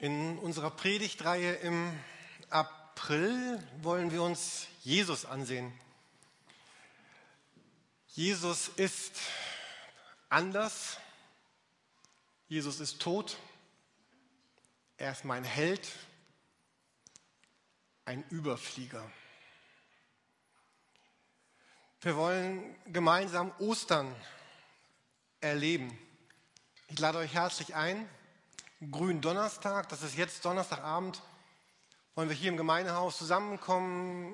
In unserer Predigtreihe im April wollen wir uns Jesus ansehen. Jesus ist anders. Jesus ist tot. Er ist mein Held, ein Überflieger. Wir wollen gemeinsam Ostern erleben. Ich lade euch herzlich ein grünen Donnerstag, das ist jetzt Donnerstagabend, wollen wir hier im Gemeindehaus zusammenkommen,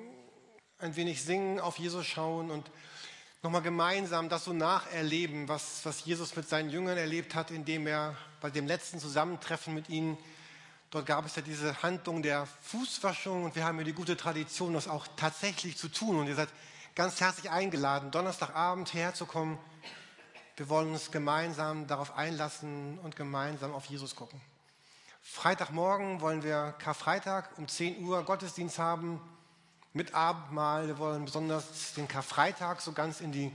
ein wenig singen, auf Jesus schauen und nochmal gemeinsam das so nacherleben, was, was Jesus mit seinen Jüngern erlebt hat, indem er bei dem letzten Zusammentreffen mit ihnen, dort gab es ja diese Handlung der Fußwaschung und wir haben ja die gute Tradition, das auch tatsächlich zu tun. Und ihr seid ganz herzlich eingeladen, Donnerstagabend herzukommen wir wollen uns gemeinsam darauf einlassen und gemeinsam auf Jesus gucken. Freitagmorgen wollen wir Karfreitag um 10 Uhr Gottesdienst haben mit Abendmahl. Wir wollen besonders den Karfreitag so ganz in die,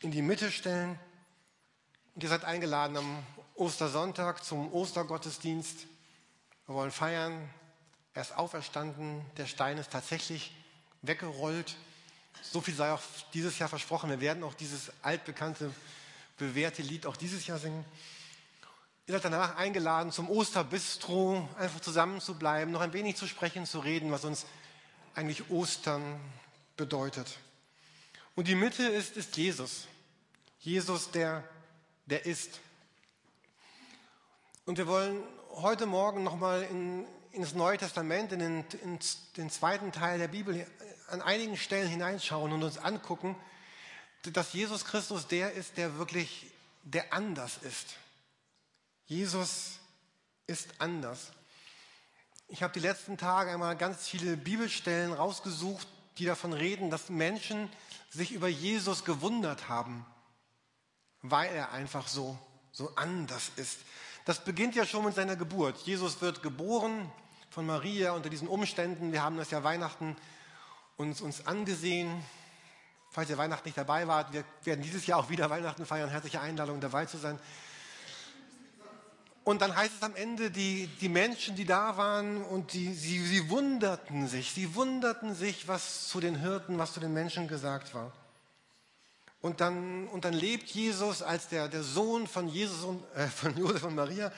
in die Mitte stellen. Und ihr seid eingeladen am Ostersonntag zum Ostergottesdienst. Wir wollen feiern. Er ist auferstanden. Der Stein ist tatsächlich weggerollt. So viel sei auch dieses Jahr versprochen. Wir werden auch dieses altbekannte bewährte Lied auch dieses Jahr singen. Ihr seid danach eingeladen, zum Osterbistro einfach zusammen zu bleiben, noch ein wenig zu sprechen, zu reden, was uns eigentlich Ostern bedeutet. Und die Mitte ist, ist Jesus. Jesus, der, der ist. Und wir wollen heute Morgen nochmal in, in das Neue Testament, in den, in den zweiten Teil der Bibel, an einigen Stellen hineinschauen und uns angucken, dass Jesus Christus der ist, der wirklich, der anders ist. Jesus ist anders. Ich habe die letzten Tage einmal ganz viele Bibelstellen rausgesucht, die davon reden, dass Menschen sich über Jesus gewundert haben, weil er einfach so, so anders ist. Das beginnt ja schon mit seiner Geburt. Jesus wird geboren von Maria unter diesen Umständen. Wir haben das ja Weihnachten uns, uns angesehen. Falls ihr Weihnachten nicht dabei wart, wir werden dieses Jahr auch wieder Weihnachten feiern. Herzliche Einladung, dabei zu sein. Und dann heißt es am Ende, die, die Menschen, die da waren, und die, sie, sie wunderten sich, sie wunderten sich, was zu den Hirten, was zu den Menschen gesagt war. Und dann, und dann lebt Jesus als der, der Sohn von, Jesus und, äh, von Josef und Maria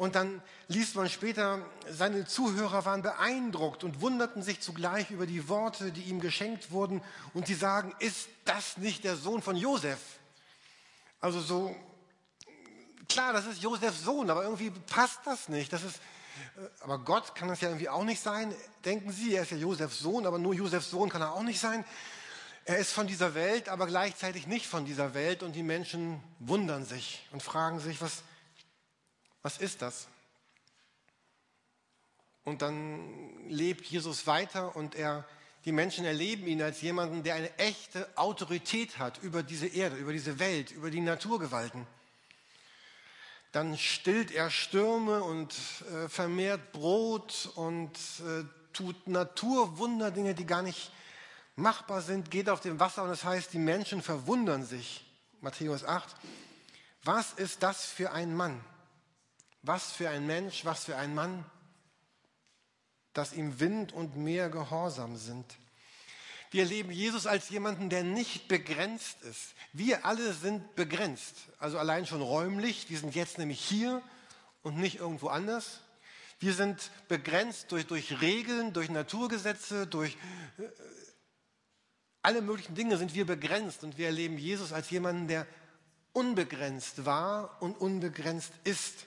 und dann liest man später, seine Zuhörer waren beeindruckt und wunderten sich zugleich über die Worte, die ihm geschenkt wurden. Und sie sagen, ist das nicht der Sohn von Josef? Also so, klar, das ist Josefs Sohn, aber irgendwie passt das nicht. Das ist, äh, aber Gott kann das ja irgendwie auch nicht sein. Denken Sie, er ist ja Josefs Sohn, aber nur Josefs Sohn kann er auch nicht sein. Er ist von dieser Welt, aber gleichzeitig nicht von dieser Welt. Und die Menschen wundern sich und fragen sich, was, was ist das? Und dann lebt Jesus weiter und er, die Menschen erleben ihn als jemanden, der eine echte Autorität hat über diese Erde, über diese Welt, über die Naturgewalten. Dann stillt er Stürme und äh, vermehrt Brot und äh, tut Naturwunder, Dinge, die gar nicht machbar sind, geht auf dem Wasser und das heißt, die Menschen verwundern sich. Matthäus 8. Was ist das für ein Mann? Was für ein Mensch, was für ein Mann, dass ihm Wind und Meer gehorsam sind. Wir erleben Jesus als jemanden, der nicht begrenzt ist. Wir alle sind begrenzt, also allein schon räumlich. Wir sind jetzt nämlich hier und nicht irgendwo anders. Wir sind begrenzt durch, durch Regeln, durch Naturgesetze, durch äh, alle möglichen Dinge sind wir begrenzt und wir erleben Jesus als jemanden, der unbegrenzt war und unbegrenzt ist.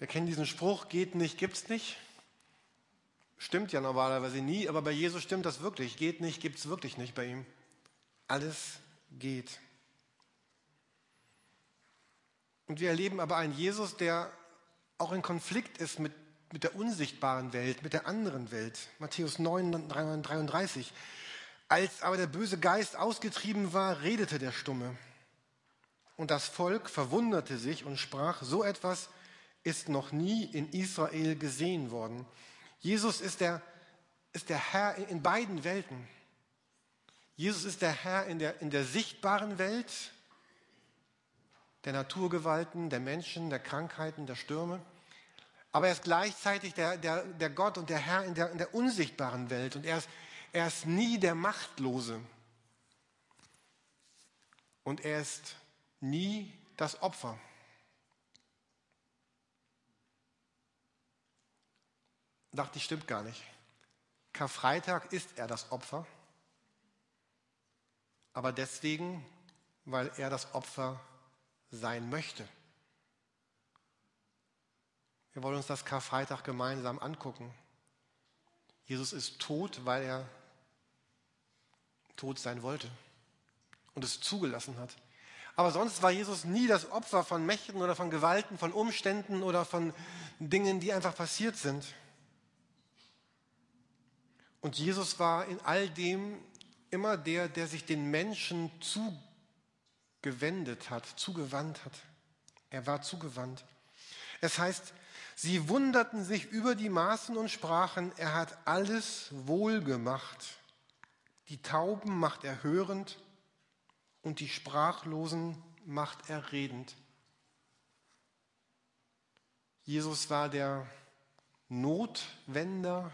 Wir kennen diesen Spruch, geht nicht, gibt's nicht. Stimmt ja normalerweise nie, aber bei Jesus stimmt das wirklich. Geht nicht, gibt's wirklich nicht bei ihm. Alles geht. Und wir erleben aber einen Jesus, der auch in Konflikt ist mit, mit der unsichtbaren Welt, mit der anderen Welt. Matthäus 9, 33. Als aber der böse Geist ausgetrieben war, redete der Stumme. Und das Volk verwunderte sich und sprach, so etwas ist noch nie in Israel gesehen worden. Jesus ist der, ist der Herr in beiden Welten. Jesus ist der Herr in der, in der sichtbaren Welt, der Naturgewalten, der Menschen, der Krankheiten, der Stürme. Aber er ist gleichzeitig der, der, der Gott und der Herr in der, in der unsichtbaren Welt. Und er ist, er ist nie der Machtlose. Und er ist nie das Opfer. Dachte ich, stimmt gar nicht. Karfreitag ist er das Opfer, aber deswegen, weil er das Opfer sein möchte. Wir wollen uns das Karfreitag gemeinsam angucken. Jesus ist tot, weil er tot sein wollte und es zugelassen hat. Aber sonst war Jesus nie das Opfer von Mächten oder von Gewalten, von Umständen oder von Dingen, die einfach passiert sind. Und Jesus war in all dem immer der, der sich den Menschen zugewendet hat, zugewandt hat. Er war zugewandt. Es heißt, sie wunderten sich über die Maßen und sprachen, er hat alles wohl gemacht. Die Tauben macht er hörend und die Sprachlosen macht er redend. Jesus war der Notwender,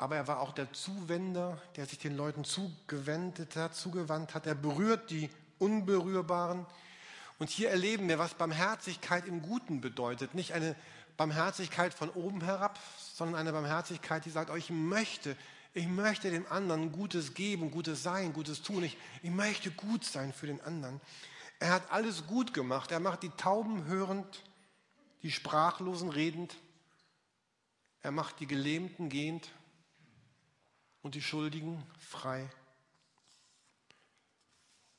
aber er war auch der Zuwender, der sich den Leuten zugewendet hat, zugewandt hat. Er berührt die Unberührbaren. Und hier erleben wir, was Barmherzigkeit im Guten bedeutet. Nicht eine Barmherzigkeit von oben herab, sondern eine Barmherzigkeit, die sagt, oh, ich möchte, ich möchte dem anderen Gutes geben, Gutes sein, Gutes tun. Ich, ich möchte gut sein für den anderen. Er hat alles gut gemacht. Er macht die Tauben hörend, die Sprachlosen redend. Er macht die Gelähmten gehend und die Schuldigen frei.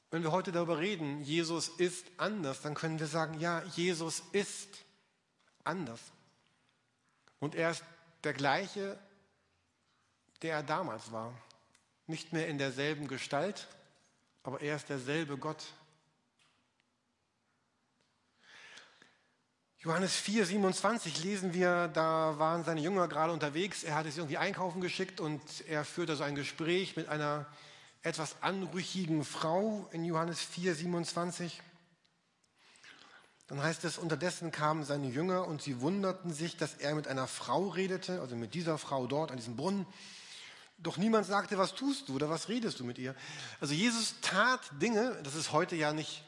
Wenn wir heute darüber reden, Jesus ist anders, dann können wir sagen, ja, Jesus ist anders. Und er ist der gleiche, der er damals war. Nicht mehr in derselben Gestalt, aber er ist derselbe Gott, Johannes 4, 27 lesen wir, da waren seine Jünger gerade unterwegs, er hatte sie irgendwie einkaufen geschickt und er führte so ein Gespräch mit einer etwas anrüchigen Frau in Johannes 4, 27. Dann heißt es, unterdessen kamen seine Jünger und sie wunderten sich, dass er mit einer Frau redete, also mit dieser Frau dort an diesem Brunnen. Doch niemand sagte, was tust du oder was redest du mit ihr? Also Jesus tat Dinge, das ist heute ja nicht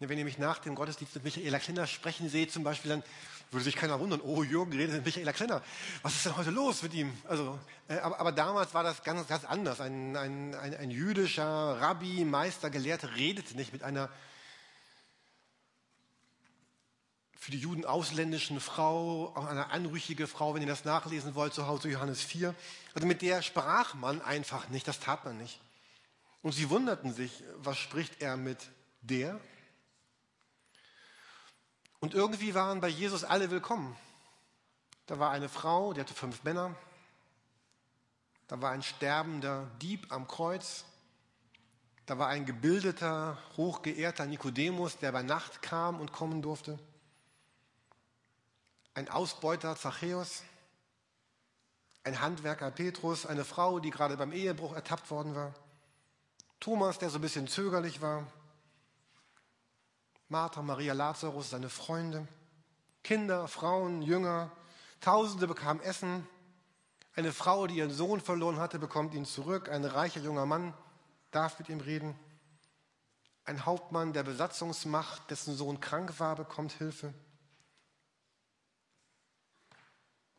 wenn ihr mich nach dem Gottesdienst mit Michaela Klenner sprechen seht, zum Beispiel, dann würde sich keiner wundern, oh, Jürgen redet mit Michaela Klenner. Was ist denn heute los mit ihm? Also, äh, aber, aber, damals war das ganz, ganz anders. Ein, ein, ein, ein jüdischer Rabbi, Meister, Gelehrter redete nicht mit einer für die Juden ausländischen Frau, auch eine anrüchige Frau, wenn ihr das nachlesen wollt, zu Hause Johannes 4. Also mit der sprach man einfach nicht, das tat man nicht. Und sie wunderten sich, was spricht er mit der? Und irgendwie waren bei Jesus alle willkommen. Da war eine Frau, die hatte fünf Männer. Da war ein sterbender Dieb am Kreuz. Da war ein gebildeter, hochgeehrter Nikodemus, der bei Nacht kam und kommen durfte. Ein Ausbeuter Zachäus. Ein Handwerker Petrus. Eine Frau, die gerade beim Ehebruch ertappt worden war. Thomas, der so ein bisschen zögerlich war. Martha, Maria, Lazarus, seine Freunde, Kinder, Frauen, Jünger. Tausende bekamen Essen. Eine Frau, die ihren Sohn verloren hatte, bekommt ihn zurück. Ein reicher junger Mann darf mit ihm reden. Ein Hauptmann der Besatzungsmacht, dessen Sohn krank war, bekommt Hilfe.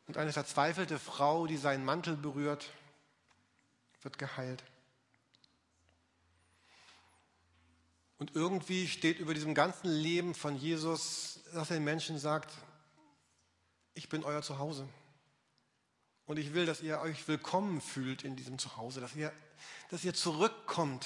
Und eine verzweifelte Frau, die seinen Mantel berührt, wird geheilt. Und irgendwie steht über diesem ganzen Leben von Jesus, dass er den Menschen sagt, ich bin euer Zuhause. Und ich will, dass ihr euch willkommen fühlt in diesem Zuhause, dass ihr, dass ihr zurückkommt.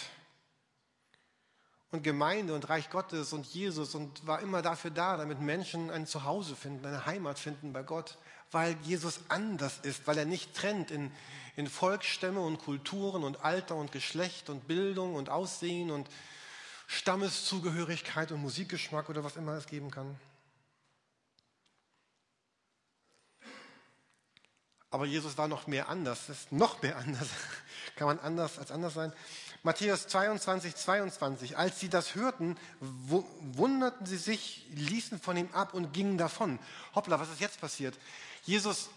Und Gemeinde und Reich Gottes und Jesus und war immer dafür da, damit Menschen ein Zuhause finden, eine Heimat finden bei Gott, weil Jesus anders ist, weil er nicht trennt in, in Volksstämme und Kulturen und Alter und Geschlecht und Bildung und Aussehen und Stammeszugehörigkeit und Musikgeschmack oder was immer es geben kann. Aber Jesus war noch mehr anders. Das ist noch mehr anders. Kann man anders als anders sein? Matthäus 22, 22. Als sie das hörten, wunderten sie sich, ließen von ihm ab und gingen davon. Hoppla, was ist jetzt passiert? Jesus,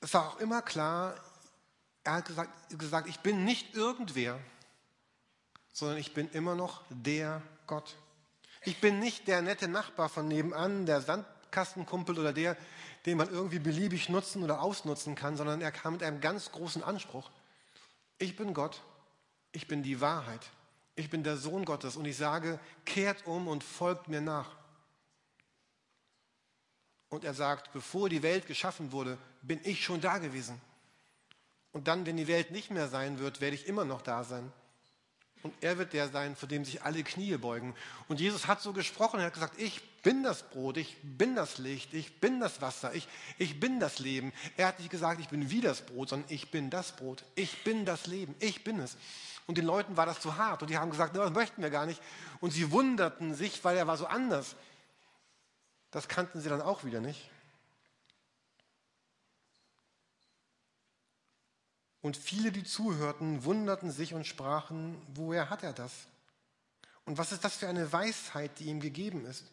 es war auch immer klar, er hat gesagt, gesagt, ich bin nicht irgendwer, sondern ich bin immer noch der Gott. Ich bin nicht der nette Nachbar von nebenan, der Sandkastenkumpel oder der, den man irgendwie beliebig nutzen oder ausnutzen kann, sondern er kam mit einem ganz großen Anspruch. Ich bin Gott, ich bin die Wahrheit, ich bin der Sohn Gottes und ich sage, kehrt um und folgt mir nach. Und er sagt, bevor die Welt geschaffen wurde, bin ich schon da gewesen. Und dann, wenn die Welt nicht mehr sein wird, werde ich immer noch da sein. Und er wird der sein, vor dem sich alle Knie beugen. Und Jesus hat so gesprochen, er hat gesagt, ich bin das Brot, ich bin das Licht, ich bin das Wasser, ich, ich bin das Leben. Er hat nicht gesagt, ich bin wie das Brot, sondern ich bin das Brot, ich bin das Leben, ich bin es. Und den Leuten war das zu hart und die haben gesagt, das möchten wir gar nicht. Und sie wunderten sich, weil er war so anders. Das kannten sie dann auch wieder nicht. Und viele, die zuhörten, wunderten sich und sprachen, woher hat er das? Und was ist das für eine Weisheit, die ihm gegeben ist?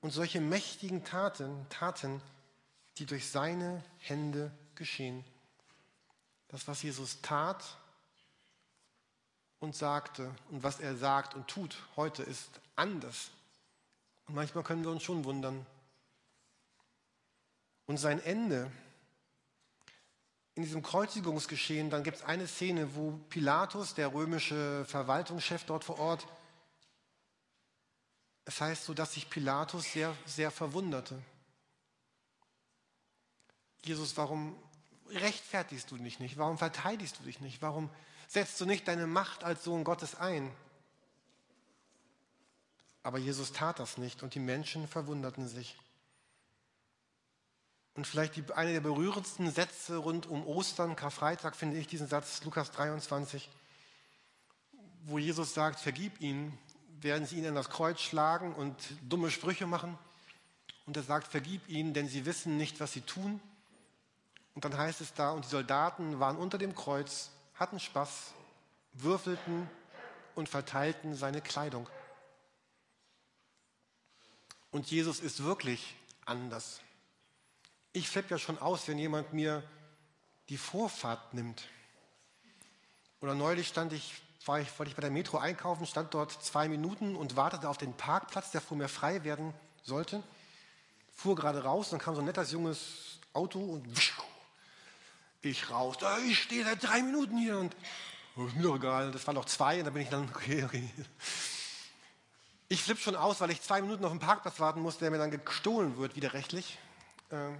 Und solche mächtigen Taten, Taten, die durch seine Hände geschehen. Das, was Jesus tat und sagte und was er sagt und tut heute, ist anders. Und manchmal können wir uns schon wundern. Und sein Ende, in diesem Kreuzigungsgeschehen, dann gibt es eine Szene, wo Pilatus, der römische Verwaltungschef dort vor Ort, es heißt so, dass sich Pilatus sehr, sehr verwunderte. Jesus, warum rechtfertigst du dich nicht? Warum verteidigst du dich nicht? Warum setzt du nicht deine Macht als Sohn Gottes ein? Aber Jesus tat das nicht und die Menschen verwunderten sich. Und vielleicht die, eine der berührendsten Sätze rund um Ostern, Karfreitag, finde ich diesen Satz, Lukas 23, wo Jesus sagt, vergib ihnen, werden sie ihn an das Kreuz schlagen und dumme Sprüche machen. Und er sagt, vergib ihnen, denn sie wissen nicht, was sie tun. Und dann heißt es da, und die Soldaten waren unter dem Kreuz, hatten Spaß, würfelten und verteilten seine Kleidung. Und Jesus ist wirklich anders. Ich flippe ja schon aus, wenn jemand mir die Vorfahrt nimmt. Oder neulich stand ich, war ich, wollte ich bei der Metro einkaufen, stand dort zwei Minuten und wartete auf den Parkplatz, der vor mir frei werden sollte. Fuhr gerade raus, dann kam so ein nettes junges Auto und ich raus. Ich stehe seit drei Minuten hier und oh, ist mir doch egal. Das waren noch zwei und da bin ich dann, okay, okay. Ich flippe schon aus, weil ich zwei Minuten auf den Parkplatz warten muss, der mir dann gestohlen wird, widerrechtlich. Ähm,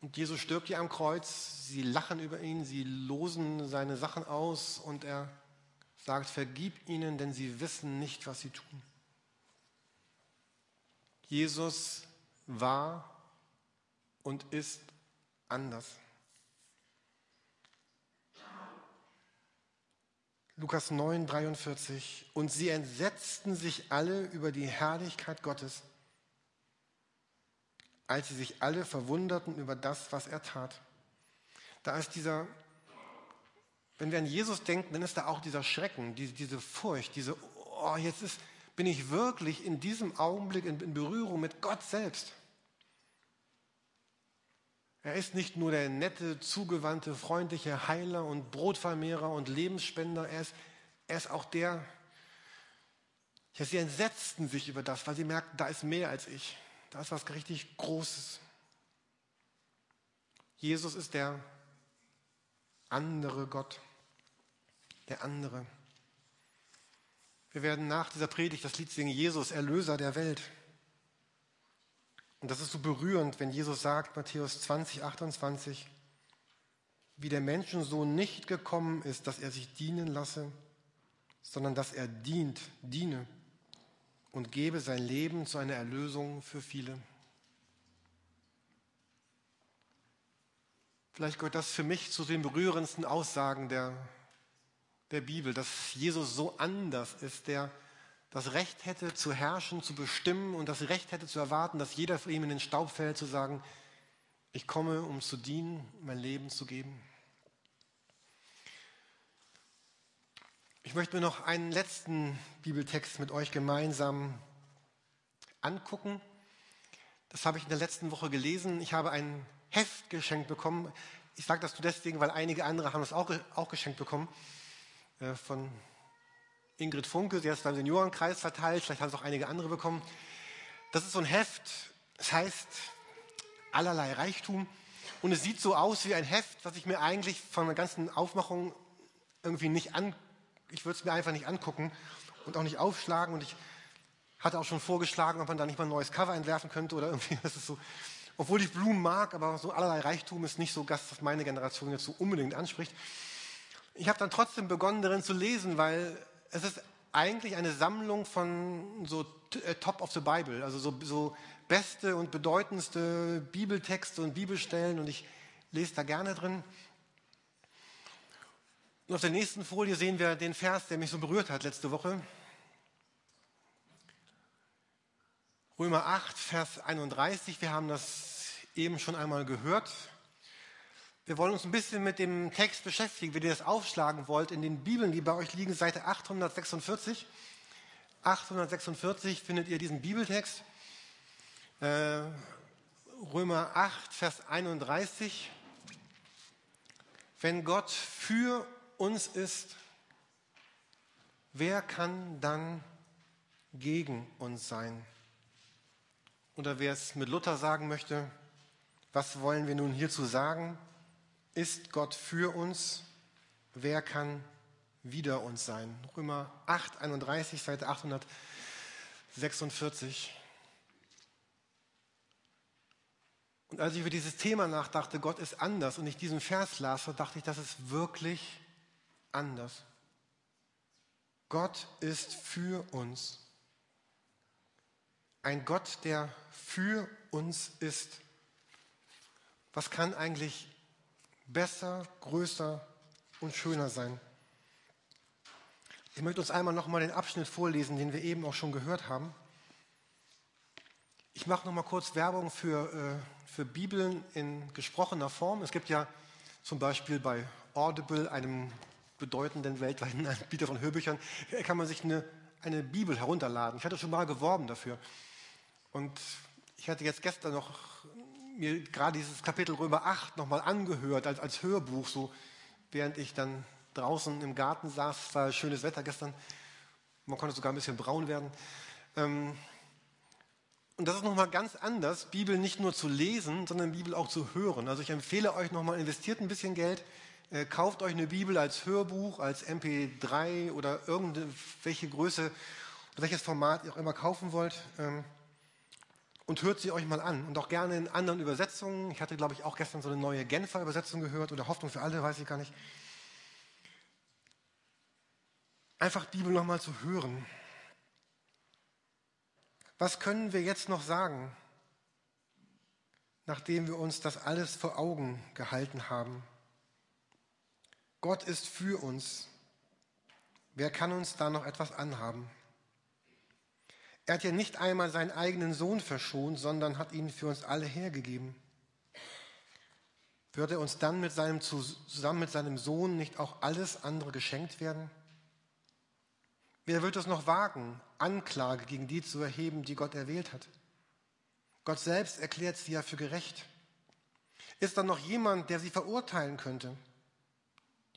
und Jesus stirbt hier am Kreuz, sie lachen über ihn, sie losen seine Sachen aus und er sagt, vergib ihnen, denn sie wissen nicht, was sie tun. Jesus war und ist anders. Lukas 9, 43. Und sie entsetzten sich alle über die Herrlichkeit Gottes als sie sich alle verwunderten über das, was er tat. Da ist dieser, wenn wir an Jesus denken, dann ist da auch dieser Schrecken, diese, diese Furcht, diese, oh, jetzt ist, bin ich wirklich in diesem Augenblick in, in Berührung mit Gott selbst. Er ist nicht nur der nette, zugewandte, freundliche Heiler und Brotvermehrer und Lebensspender, er ist, er ist auch der, ja, sie entsetzten sich über das, weil sie merkten, da ist mehr als ich. Da ist was richtig Großes. Jesus ist der andere Gott, der andere. Wir werden nach dieser Predigt das Lied singen, Jesus, Erlöser der Welt. Und das ist so berührend, wenn Jesus sagt, Matthäus 20, 28, wie der Menschensohn nicht gekommen ist, dass er sich dienen lasse, sondern dass er dient, diene und gebe sein Leben zu einer Erlösung für viele. Vielleicht gehört das für mich zu den berührendsten Aussagen der, der Bibel, dass Jesus so anders ist, der das Recht hätte zu herrschen, zu bestimmen und das Recht hätte zu erwarten, dass jeder für ihn in den Staub fällt, zu sagen, ich komme, um zu dienen, mein Leben zu geben. Ich möchte mir noch einen letzten Bibeltext mit euch gemeinsam angucken. Das habe ich in der letzten Woche gelesen. Ich habe ein Heft geschenkt bekommen. Ich sage das nur deswegen, weil einige andere haben es auch, auch geschenkt bekommen. Äh, von Ingrid Funke. Sie hat es beim Seniorenkreis verteilt. Vielleicht haben es auch einige andere bekommen. Das ist so ein Heft. Es heißt allerlei Reichtum. Und es sieht so aus wie ein Heft, was ich mir eigentlich von der ganzen Aufmachung irgendwie nicht an, ich würde es mir einfach nicht angucken und auch nicht aufschlagen. Und ich hatte auch schon vorgeschlagen, ob man da nicht mal ein neues Cover entwerfen könnte oder irgendwie. Das ist so, obwohl ich Blumen mag, aber so allerlei Reichtum ist nicht so das, was meine Generation jetzt so unbedingt anspricht. Ich habe dann trotzdem begonnen, darin zu lesen, weil es ist eigentlich eine Sammlung von so äh, Top of the Bible, also so, so beste und bedeutendste Bibeltexte und Bibelstellen und ich lese da gerne drin. Und auf der nächsten Folie sehen wir den Vers, der mich so berührt hat letzte Woche. Römer 8, Vers 31. Wir haben das eben schon einmal gehört. Wir wollen uns ein bisschen mit dem Text beschäftigen, wie ihr das aufschlagen wollt in den Bibeln, die bei euch liegen, Seite 846. 846 findet ihr diesen Bibeltext. Äh, Römer 8, Vers 31. Wenn Gott für uns ist, wer kann dann gegen uns sein? Oder wer es mit Luther sagen möchte, was wollen wir nun hierzu sagen? Ist Gott für uns? Wer kann wider uns sein? Römer 8, 31, Seite 846. Und als ich über dieses Thema nachdachte, Gott ist anders, und ich diesen Vers las, dachte ich, das ist wirklich anders. Gott ist für uns. Ein Gott, der für uns ist. Was kann eigentlich besser, größer und schöner sein? Ich möchte uns einmal nochmal den Abschnitt vorlesen, den wir eben auch schon gehört haben. Ich mache noch mal kurz Werbung für, äh, für Bibeln in gesprochener Form. Es gibt ja zum Beispiel bei Audible, einem bedeutenden weltweiten Anbieter von Hörbüchern, kann man sich eine, eine Bibel herunterladen. Ich hatte schon mal geworben dafür. Und ich hatte jetzt gestern noch mir gerade dieses Kapitel Römer 8 nochmal angehört als, als Hörbuch, so während ich dann draußen im Garten saß. Es war schönes Wetter gestern. Man konnte sogar ein bisschen braun werden. Ähm, und das ist nochmal ganz anders, Bibel nicht nur zu lesen, sondern Bibel auch zu hören. Also ich empfehle euch nochmal, investiert ein bisschen Geld, äh, kauft euch eine Bibel als Hörbuch, als MP3 oder irgendwelche Größe welches Format ihr auch immer kaufen wollt. Ähm, und hört sie euch mal an. Und auch gerne in anderen Übersetzungen. Ich hatte, glaube ich, auch gestern so eine neue Genfer Übersetzung gehört oder Hoffnung für alle, weiß ich gar nicht. Einfach Bibel nochmal zu hören. Was können wir jetzt noch sagen, nachdem wir uns das alles vor Augen gehalten haben? Gott ist für uns. Wer kann uns da noch etwas anhaben? Er hat ja nicht einmal seinen eigenen Sohn verschont, sondern hat ihn für uns alle hergegeben. Wird er uns dann mit seinem, zusammen mit seinem Sohn nicht auch alles andere geschenkt werden? Wer wird es noch wagen, Anklage gegen die zu erheben, die Gott erwählt hat? Gott selbst erklärt sie ja für gerecht. Ist da noch jemand, der sie verurteilen könnte?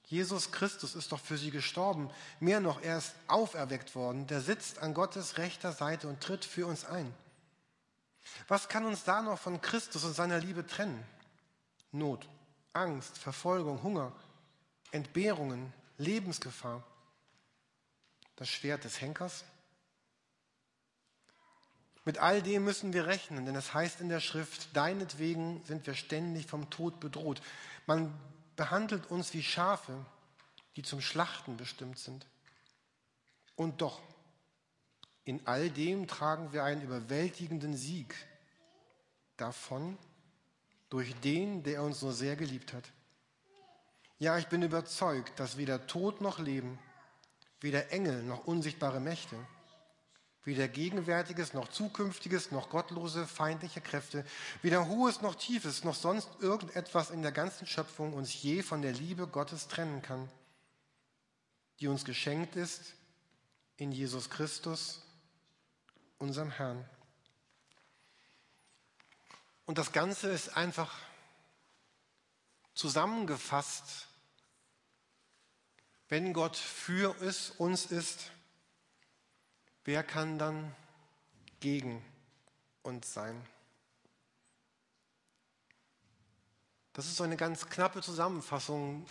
Jesus Christus ist doch für sie gestorben. Mehr noch, er ist auferweckt worden. Der sitzt an Gottes rechter Seite und tritt für uns ein. Was kann uns da noch von Christus und seiner Liebe trennen? Not, Angst, Verfolgung, Hunger, Entbehrungen, Lebensgefahr das Schwert des Henkers? Mit all dem müssen wir rechnen, denn es heißt in der Schrift, deinetwegen sind wir ständig vom Tod bedroht. Man behandelt uns wie Schafe, die zum Schlachten bestimmt sind. Und doch, in all dem tragen wir einen überwältigenden Sieg davon, durch den, der uns so sehr geliebt hat. Ja, ich bin überzeugt, dass weder Tod noch Leben, weder Engel noch unsichtbare Mächte, Weder Gegenwärtiges noch Zukünftiges noch gottlose feindliche Kräfte, weder Hohes noch Tiefes noch sonst irgendetwas in der ganzen Schöpfung uns je von der Liebe Gottes trennen kann, die uns geschenkt ist in Jesus Christus, unserem Herrn. Und das Ganze ist einfach zusammengefasst, wenn Gott für uns ist, wer kann dann gegen uns sein? Das ist so eine ganz knappe Zusammenfassung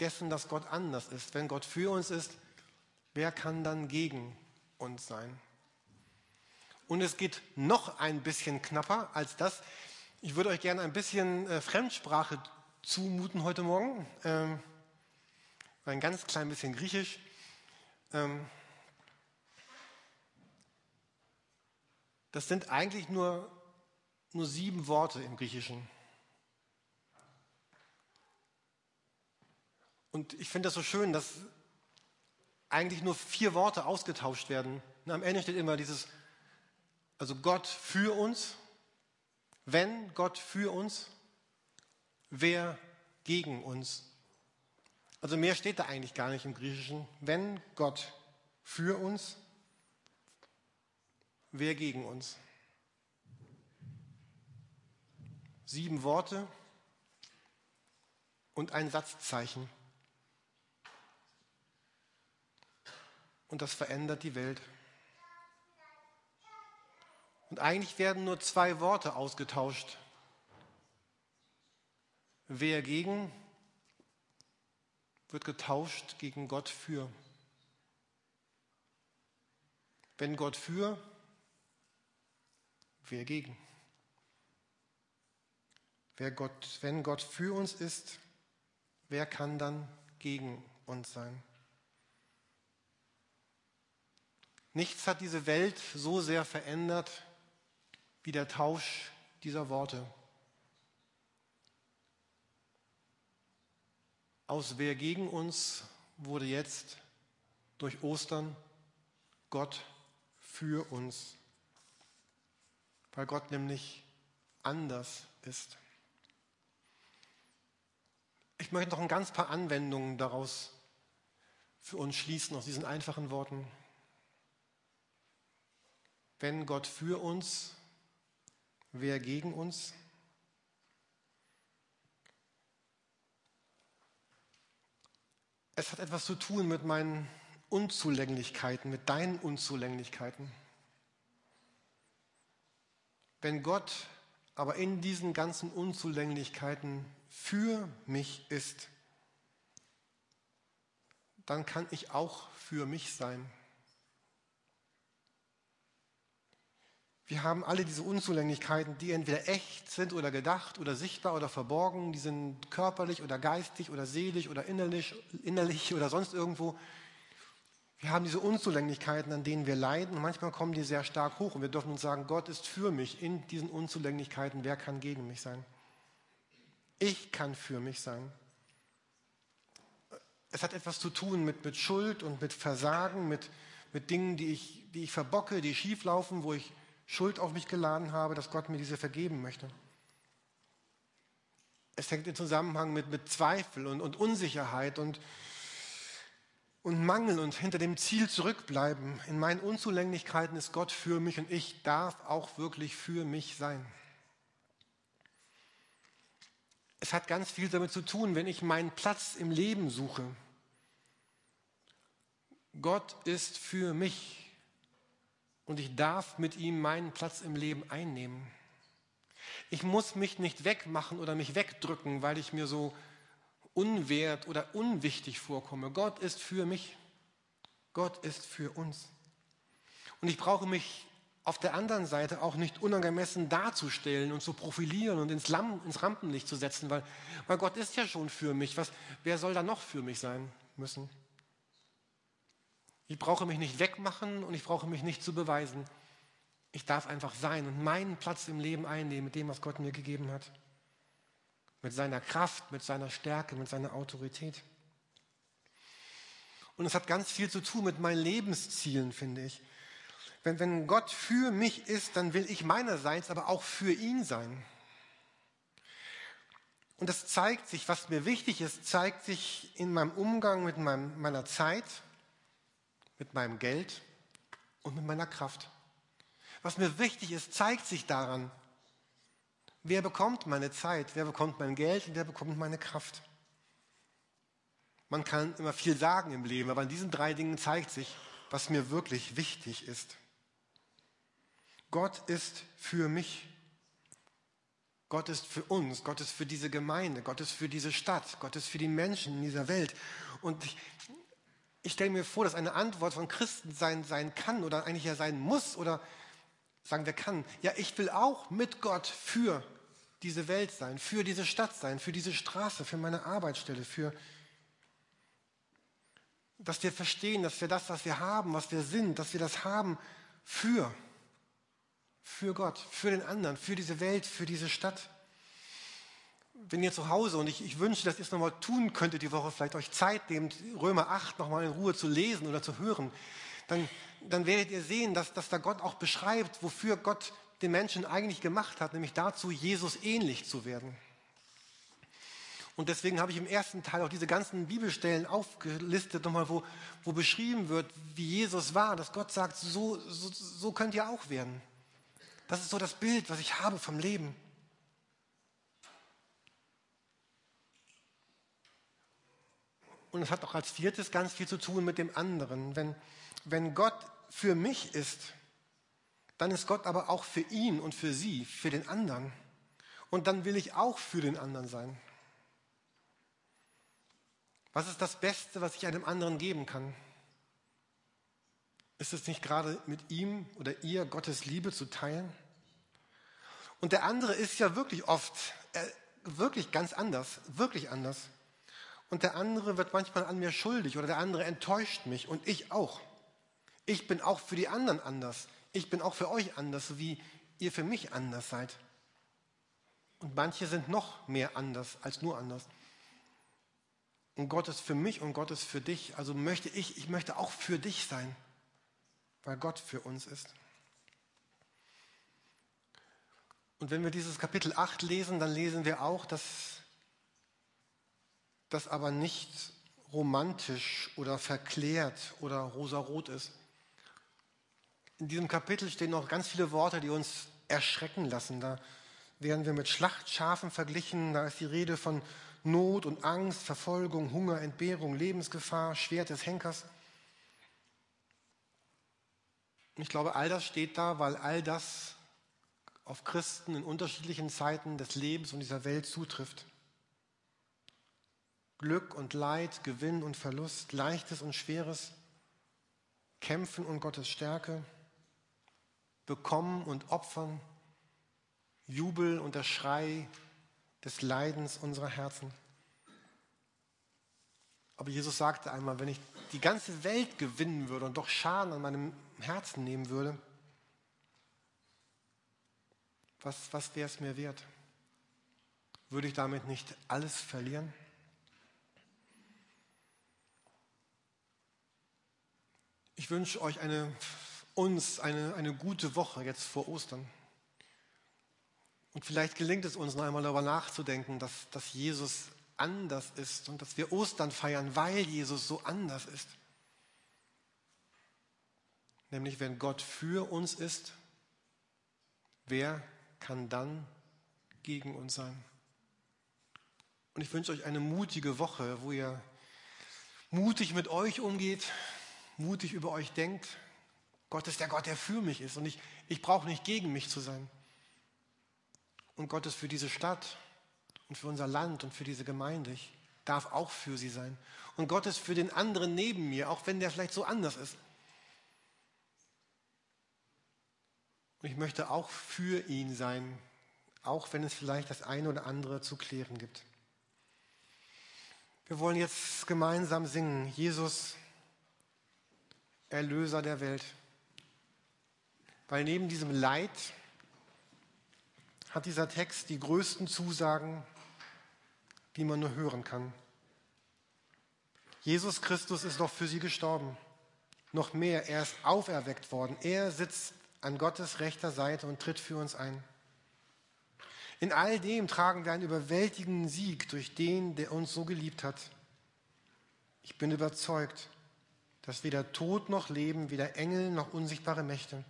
dessen, dass Gott anders ist. Wenn Gott für uns ist, wer kann dann gegen uns sein? Und es geht noch ein bisschen knapper als das. Ich würde euch gerne ein bisschen äh, Fremdsprache zumuten heute Morgen. Ähm, ein ganz klein bisschen Griechisch. Ähm, das sind eigentlich nur, nur sieben Worte im Griechischen. Und ich finde das so schön, dass eigentlich nur vier Worte ausgetauscht werden. Und am Ende steht immer dieses also Gott für uns, wenn Gott für uns, wer gegen uns? Also mehr steht da eigentlich gar nicht im Griechischen. Wenn Gott für uns, wer gegen uns? Sieben Worte und ein Satzzeichen. Und das verändert die Welt. Und eigentlich werden nur zwei Worte ausgetauscht. Wer gegen wird getauscht gegen Gott für. Wenn Gott für, wer gegen? Wer Gott, wenn Gott für uns ist, wer kann dann gegen uns sein? Nichts hat diese Welt so sehr verändert wie der Tausch dieser Worte. Aus wer gegen uns wurde jetzt durch Ostern Gott für uns, weil Gott nämlich anders ist. Ich möchte noch ein ganz paar Anwendungen daraus für uns schließen, aus diesen einfachen Worten. Wenn Gott für uns Wer gegen uns? Es hat etwas zu tun mit meinen Unzulänglichkeiten, mit deinen Unzulänglichkeiten. Wenn Gott aber in diesen ganzen Unzulänglichkeiten für mich ist, dann kann ich auch für mich sein. Wir haben alle diese Unzulänglichkeiten, die entweder echt sind oder gedacht oder sichtbar oder verborgen. Die sind körperlich oder geistig oder seelisch oder innerlich, innerlich oder sonst irgendwo. Wir haben diese Unzulänglichkeiten, an denen wir leiden. Und manchmal kommen die sehr stark hoch. Und wir dürfen uns sagen, Gott ist für mich in diesen Unzulänglichkeiten. Wer kann gegen mich sein? Ich kann für mich sein. Es hat etwas zu tun mit, mit Schuld und mit Versagen, mit, mit Dingen, die ich, die ich verbocke, die schieflaufen, wo ich Schuld auf mich geladen habe, dass Gott mir diese vergeben möchte. Es hängt im Zusammenhang mit, mit Zweifel und, und Unsicherheit und, und Mangel und hinter dem Ziel zurückbleiben. In meinen Unzulänglichkeiten ist Gott für mich und ich darf auch wirklich für mich sein. Es hat ganz viel damit zu tun, wenn ich meinen Platz im Leben suche. Gott ist für mich und ich darf mit ihm meinen Platz im Leben einnehmen. Ich muss mich nicht wegmachen oder mich wegdrücken, weil ich mir so unwert oder unwichtig vorkomme. Gott ist für mich. Gott ist für uns. Und ich brauche mich auf der anderen Seite auch nicht unangemessen darzustellen und zu profilieren und ins, Lamm, ins Rampenlicht zu setzen, weil, weil Gott ist ja schon für mich. Was, wer soll da noch für mich sein müssen? Ich brauche mich nicht wegmachen und ich brauche mich nicht zu beweisen. Ich darf einfach sein und meinen Platz im Leben einnehmen mit dem, was Gott mir gegeben hat. Mit seiner Kraft, mit seiner Stärke, mit seiner Autorität. Und es hat ganz viel zu tun mit meinen Lebenszielen, finde ich. Wenn, wenn Gott für mich ist, dann will ich meinerseits aber auch für ihn sein. Und das zeigt sich, was mir wichtig ist, zeigt sich in meinem Umgang mit meinem, meiner Zeit, mit meinem Geld und mit meiner Kraft. Was mir wichtig ist, zeigt sich daran, wer bekommt meine Zeit, wer bekommt mein Geld und wer bekommt meine Kraft. Man kann immer viel sagen im Leben, aber an diesen drei Dingen zeigt sich, was mir wirklich wichtig ist. Gott ist für mich. Gott ist für uns, Gott ist für diese Gemeinde, Gott ist für diese Stadt, Gott ist für die Menschen in dieser Welt. Und ich, ich stelle mir vor, dass eine Antwort von Christen sein, sein kann oder eigentlich ja sein muss oder sagen wir kann. Ja, ich will auch mit Gott für diese Welt sein, für diese Stadt sein, für diese Straße, für meine Arbeitsstelle, für dass wir verstehen, dass wir das, was wir haben, was wir sind, dass wir das haben für, für Gott, für den anderen, für diese Welt, für diese Stadt. Wenn ihr zu Hause, und ich, ich wünsche, dass ihr es nochmal tun könntet die Woche, vielleicht euch Zeit nehmt, Römer 8 nochmal in Ruhe zu lesen oder zu hören, dann, dann werdet ihr sehen, dass, dass da Gott auch beschreibt, wofür Gott den Menschen eigentlich gemacht hat, nämlich dazu, Jesus ähnlich zu werden. Und deswegen habe ich im ersten Teil auch diese ganzen Bibelstellen aufgelistet, nochmal, wo, wo beschrieben wird, wie Jesus war, dass Gott sagt, so, so, so könnt ihr auch werden. Das ist so das Bild, was ich habe vom Leben. Und es hat auch als viertes ganz viel zu tun mit dem anderen. Wenn, wenn Gott für mich ist, dann ist Gott aber auch für ihn und für sie, für den anderen. Und dann will ich auch für den anderen sein. Was ist das Beste, was ich einem anderen geben kann? Ist es nicht gerade mit ihm oder ihr Gottes Liebe zu teilen? Und der andere ist ja wirklich oft, äh, wirklich ganz anders, wirklich anders. Und der andere wird manchmal an mir schuldig oder der andere enttäuscht mich und ich auch. Ich bin auch für die anderen anders. Ich bin auch für euch anders, so wie ihr für mich anders seid. Und manche sind noch mehr anders als nur anders. Und Gott ist für mich und Gott ist für dich. Also möchte ich, ich möchte auch für dich sein, weil Gott für uns ist. Und wenn wir dieses Kapitel 8 lesen, dann lesen wir auch, dass das aber nicht romantisch oder verklärt oder rosarot ist. In diesem Kapitel stehen noch ganz viele Worte, die uns erschrecken lassen. Da werden wir mit Schlachtschafen verglichen, da ist die Rede von Not und Angst, Verfolgung, Hunger, Entbehrung, Lebensgefahr, Schwert des Henkers. Ich glaube, all das steht da, weil all das auf Christen in unterschiedlichen Zeiten des Lebens und dieser Welt zutrifft. Glück und Leid, Gewinn und Verlust, Leichtes und Schweres, Kämpfen und Gottes Stärke, Bekommen und Opfern, Jubel und der Schrei des Leidens unserer Herzen. Aber Jesus sagte einmal, wenn ich die ganze Welt gewinnen würde und doch Schaden an meinem Herzen nehmen würde, was, was wäre es mir wert? Würde ich damit nicht alles verlieren? Ich wünsche euch eine, uns eine, eine gute Woche jetzt vor Ostern. Und vielleicht gelingt es uns noch einmal darüber nachzudenken, dass, dass Jesus anders ist und dass wir Ostern feiern, weil Jesus so anders ist. Nämlich wenn Gott für uns ist, wer kann dann gegen uns sein? Und ich wünsche euch eine mutige Woche, wo ihr mutig mit euch umgeht, mutig über euch denkt. Gott ist der Gott, der für mich ist und ich, ich brauche nicht gegen mich zu sein. Und Gott ist für diese Stadt und für unser Land und für diese Gemeinde. Ich darf auch für sie sein. Und Gott ist für den anderen neben mir, auch wenn der vielleicht so anders ist. Und ich möchte auch für ihn sein, auch wenn es vielleicht das eine oder andere zu klären gibt. Wir wollen jetzt gemeinsam singen, Jesus, Erlöser der Welt. Weil neben diesem Leid, hat dieser Text die größten Zusagen, die man nur hören kann. Jesus Christus ist doch für sie gestorben. noch mehr, er ist auferweckt worden. Er sitzt an Gottes rechter Seite und tritt für uns ein. In all dem tragen wir einen überwältigenden Sieg durch den, der uns so geliebt hat. Ich bin überzeugt, dass weder Tod noch Leben, weder Engel noch unsichtbare Mächte,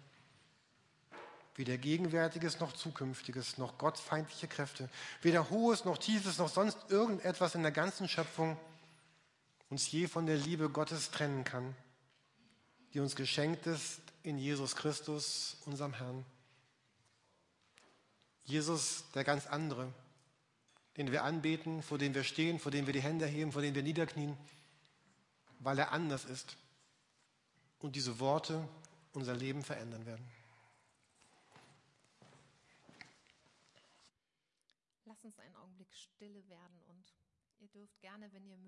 weder Gegenwärtiges noch Zukünftiges, noch gottfeindliche Kräfte, weder Hohes noch Tiefes noch sonst irgendetwas in der ganzen Schöpfung uns je von der Liebe Gottes trennen kann, die uns geschenkt ist in Jesus Christus, unserem Herrn. Jesus, der ganz andere, den wir anbeten, vor dem wir stehen, vor dem wir die Hände heben, vor dem wir niederknien, weil er anders ist und diese Worte unser Leben verändern werden. Lass uns einen Augenblick stille werden und ihr dürft gerne, wenn ihr mögt,